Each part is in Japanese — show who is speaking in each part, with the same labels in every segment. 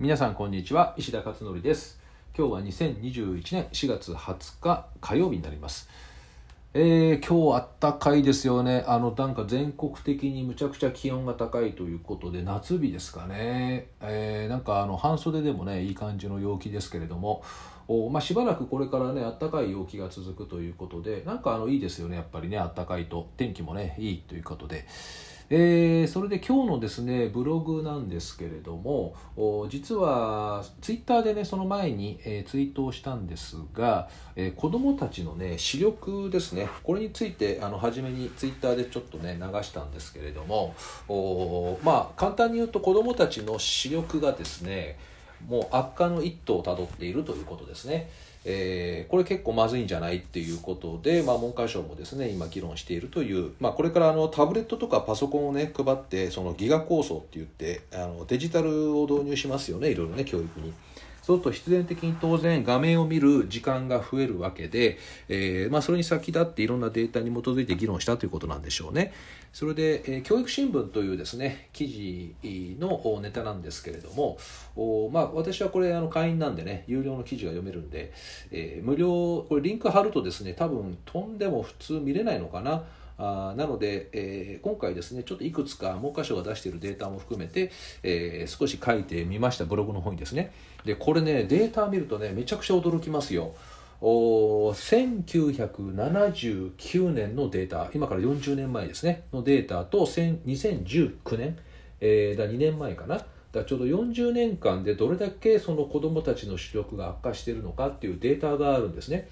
Speaker 1: 皆さんこんにちは。石田勝則です。今日は2021年4月20日火曜日になります。えー、今日あったかいですよね。あのなんか全国的にむちゃくちゃ気温が高いということで夏日ですかね、えー、なんかあの半袖でもねいい感じの陽気ですけれども。お、まあ、しばらくこれからねあったかい陽気が続くということでなんかあのいいですよね。やっぱりねあったかいと。天気もねいいということで。えー、それで今日のですねブログなんですけれども実はツイッターでねその前に、えー、ツイートをしたんですが、えー、子どもたちのね視力ですねこれについてあの初めにツイッターでちょっとね流したんですけれどもまあ簡単に言うと子どもたちの視力がですねもう悪化の一途をたどっているということですね。えー、これ結構まずいんじゃないっていうことで、まあ、文科省もですね今議論しているという、まあ、これからあのタブレットとかパソコンをね配ってそのギガ構想って言ってあのデジタルを導入しますよねいろいろね教育に。そうすると必然的に当然画面を見る時間が増えるわけで、えーまあ、それに先立っていろんなデータに基づいて議論したということなんでしょうね。それで、えー、教育新聞というですね記事のネタなんですけれどもお、まあ、私はこれあの会員なんでね有料の記事が読めるんで、えー、無料これリンク貼るとですね多分飛んでも普通見れないのかな。あなので、えー、今回ですねちょっといくつか文科省が出しているデータも含めて、えー、少し書いてみましたブログの方にですね。でこれねデータ見るとねめちゃくちゃ驚きますよ。お1979年のデータ。今から40年前ですね。のデータと2019年、えー、だ2年前かな。だちょうど40年間でどれだけその子どもたちの視力が悪化しているのかっていうデータがあるんですね。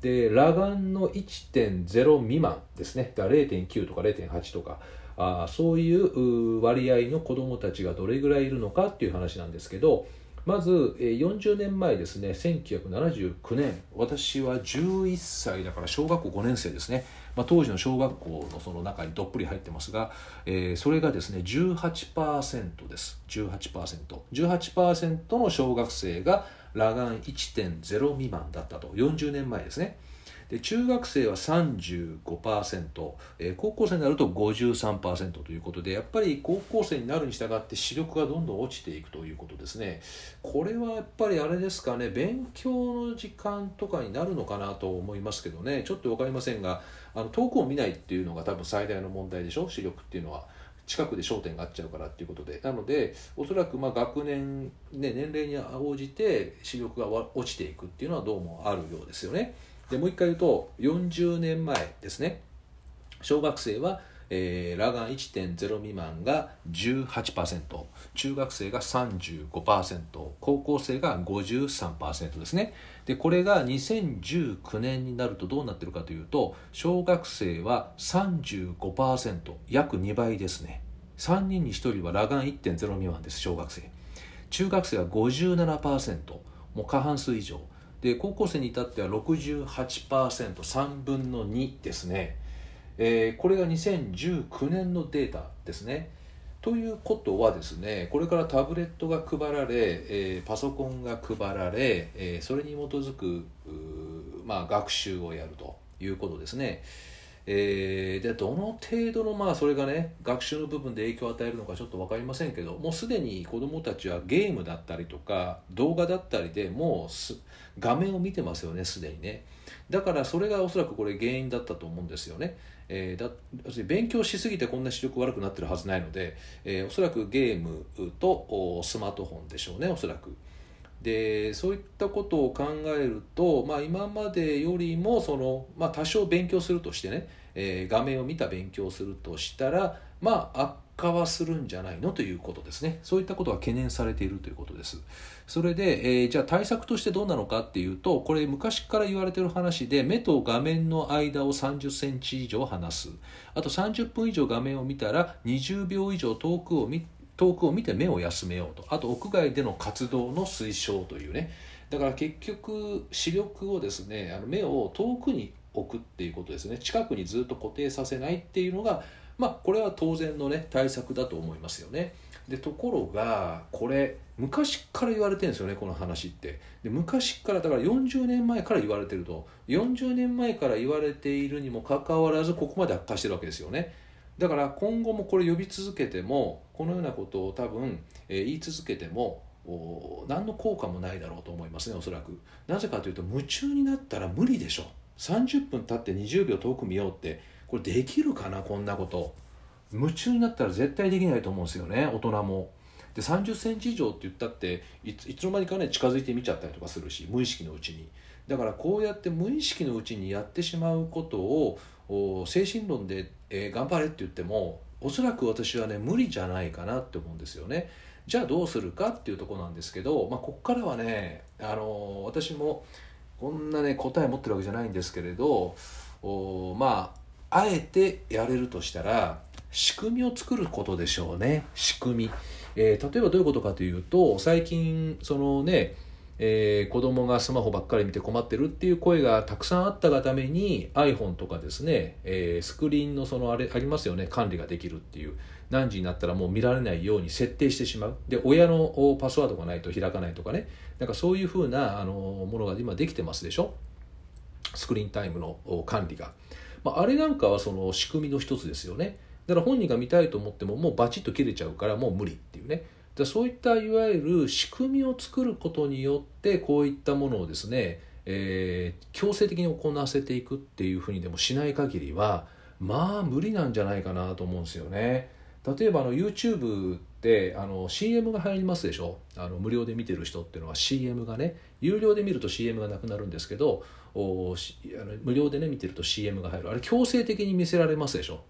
Speaker 1: で裸眼の1.0未満ですね。だ0.9とか0.8とか。あそういう割合の子どもたちがどれぐらいいるのかっていう話なんですけどまず40年前ですね1979年私は11歳だから小学校5年生ですね、まあ、当時の小学校のその中にどっぷり入ってますが、えー、それがですね18%です。18%18% 18%の小学生が裸眼1.0未満だったと。40年前ですね。で中学生は35%、えー、高校生になると53%ということでやっぱり高校生になるに従って視力がどんどん落ちていくということですね。これはやっぱりあれですかね勉強の時間とかになるのかなと思いますけどね。ちょっと分かりませんがあの遠くを見ないっていうのが多分最大の問題でしょ？視力っていうのは。近くで焦点が合っちゃうからっていうことでなのでおそらくまあ学年、ね、年齢に応じて視力が落ちていくっていうのはどうもあるようですよね。でもう一回言うと40年前ですね小学生は、えー、裸眼1.0未満が18%中学生が35%高校生が53%ですね。でこれが2019年になるとどうなってるかというと小学生は35%約2倍ですね。3人に1人は裸眼1.0未満です小学生。中学生は57%もう過半数以上。で高校生に至っては 68%3 分の2ですね、えー、これが2019年のデータですねということはですねこれからタブレットが配られ、えー、パソコンが配られ、えー、それに基づくまあ、学習をやるということですね。えー、でどの程度のまあそれがね学習の部分で影響を与えるのかちょっと分かりませんけどもうすでに子どもたちはゲームだったりとか動画だったりでもう画面を見てますよねすでにねだからそれがおそらくこれ原因だったと思うんですよね、えー、だ勉強しすぎてこんな視力悪くなってるはずないので、えー、おそらくゲームとスマートフォンでしょうねおそらく。でそういったことを考えると、まあ、今までよりもその、まあ、多少勉強するとしてね、えー、画面を見た勉強をするとしたら、まあ、悪化はするんじゃないの？ということですね。そういったことが懸念されているということです。それで、えー、じゃあ対策としてどうなのかっていうとこれ昔から言われてる話で目と画面の間を30センチ以上離す。あと30分以上画面を見たら20秒以上遠くを見遠くを見て目を休めようと。あと屋外での活動の推奨というね。だから結局視力をですねあの目を遠くに置くっていうことですね。近くにずっと固定させないっていうのがまあこれは当然のね対策だと思いますよね。でところがこれ昔から言われてるんですよねこの話って。で昔からだから40年前から言われてると。40年前から言われているにもかかわらずここまで悪化してるわけですよね。だから今後もこれ呼び続けてもこのようなことを多分、え、言い続けても何の効果もないだろうと思いますねおそらく。なぜかというと夢中になったら無理でしょ30分経って20秒遠く見ようってこれできるかなこんなこと。夢中になったら絶対できないと思うんですよね大人も。で3 0センチ以上って言ったっていつの間にかね近づいて見ちゃったりとかするし無意識のうちに。だからこうやって無意識のうちにやってしまうことを精神論で、えー、頑張れって言ってもおそらく私はね無理じゃないかなって思うんですよね。じゃあどうするかっていうとこなんですけど、まあ、ここからはね、あの私もこんなね答え持ってるわけじゃないんですけれどおまああえてやれるとしたら仕組みを作ることでしょうね仕組み、えー、例えばどういうことかというと最近そのねえー、子供がスマホばっかり見て困ってるっていう声がたくさんあったがために iPhone とかですね、えー、スクリーンのそのあれありますよね。管理ができるっていう。何時になったらもう見られないように設定してしまう。で親のパスワードがないと開かないとかね。なんかそういうふうなあのものが今できてますでしょ？スクリーンタイムの管理が、まあ、あれなんかはその仕組みの一つですよね。だから本人が見たいと思ってももうバチッと切れちゃうからもう無理っていうね。でそういったいわゆる仕組みを作ることによってこういったものをですね、えー、強制的に行わせていくっていうふうにでもしない限りはまあ無理なんじゃないかなと思うんですよね。例えばあの YouTube ってあの CM が入りますでしょ？あの無料で見てる人っていうのは CM がね有料で見ると CM がなくなるんですけどおあの無料でね見てると CM が入る。あれ強制的に見せられますでしょ、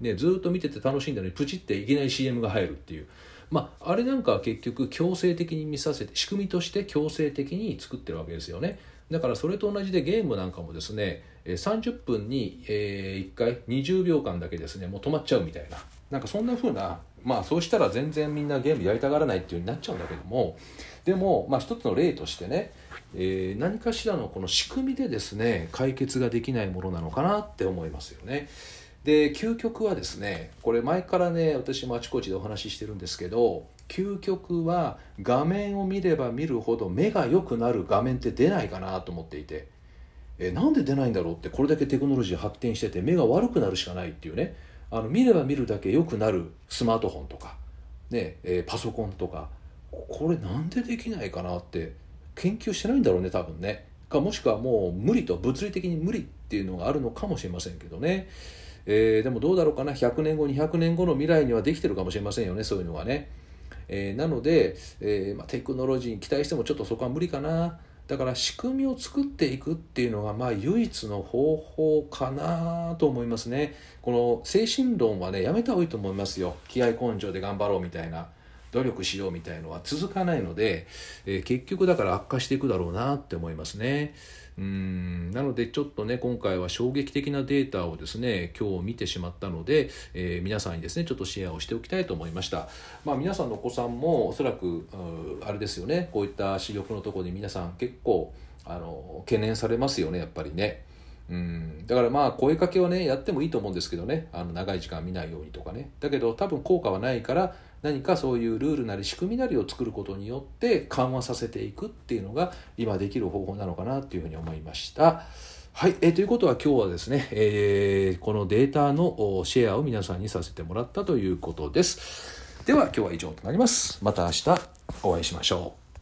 Speaker 1: ね、ずっと見てて楽しんだのにプチっていきなり CM が入るっていう。まあ、あれなんかは結局強制的に見させて仕組みとして強制的に作ってるわけですよねだからそれと同じでゲームなんかもですね30分に1回20秒間だけですねもう止まっちゃうみたいななんかそんな風なまあそうしたら全然みんなゲームやりたがらないっていう風になっちゃうんだけどもでもまあ一つの例としてね、えー、何かしらのこの仕組みでですね解決ができないものなのかなって思いますよね。で究極はですねこれ前からね私もあちこちでお話ししてるんですけど究極は画面を見れば見るほど目が良くなる画面って出ないかなと思っていてえなんで出ないんだろうってこれだけテクノロジー発展してて目が悪くなるしかないっていうねあの見れば見るだけ良くなるスマートフォンとか、ねえ、パソコンとかこれなんでできないかなって研究してないんだろうね多分ねかもしくはもう無理と物理的に無理っていうのがあるのかもしれませんけどね。えー、でもどうだろうかな？100年後200年後の未来にはできてるかもしれませんよねそういうのはね、えー、なので、えーまあ、テクノロジーに期待してもちょっとそこは無理かな。だから仕組みを作っていくっていうのがまあ唯一の方法かなと思いますね。この精神論はねやめた方がいいと思いますよ。気合根性で頑張ろうみたいな。努力しようみたいのは続かないので、えー、結局だから悪化していくだろうなって思いますね。うん。なのでちょっとね今回は衝撃的なデータをですね今日見てしまったので、えー、皆さんにですねちょっとシェアをしておきたいと思いました。まあ皆さんのお子さんもおそらくあれですよね。こういった視力のところで皆さん結構あの懸念されますよねやっぱりね。うん。だからまあ声かけはねやってもいいと思うんですけどね。あの長い時間見ないようにとかね。だけど多分効果はないから何かそういうルールなり仕組みなりを作ることによって緩和させていくっていうのが今できる方法なのかなっていうふうに思いました。はい、え、ということは今日はですね、えー、このデータのシェアを皆さんにさせてもらったということです。では今日は以上となります。また明日お会いしましょう。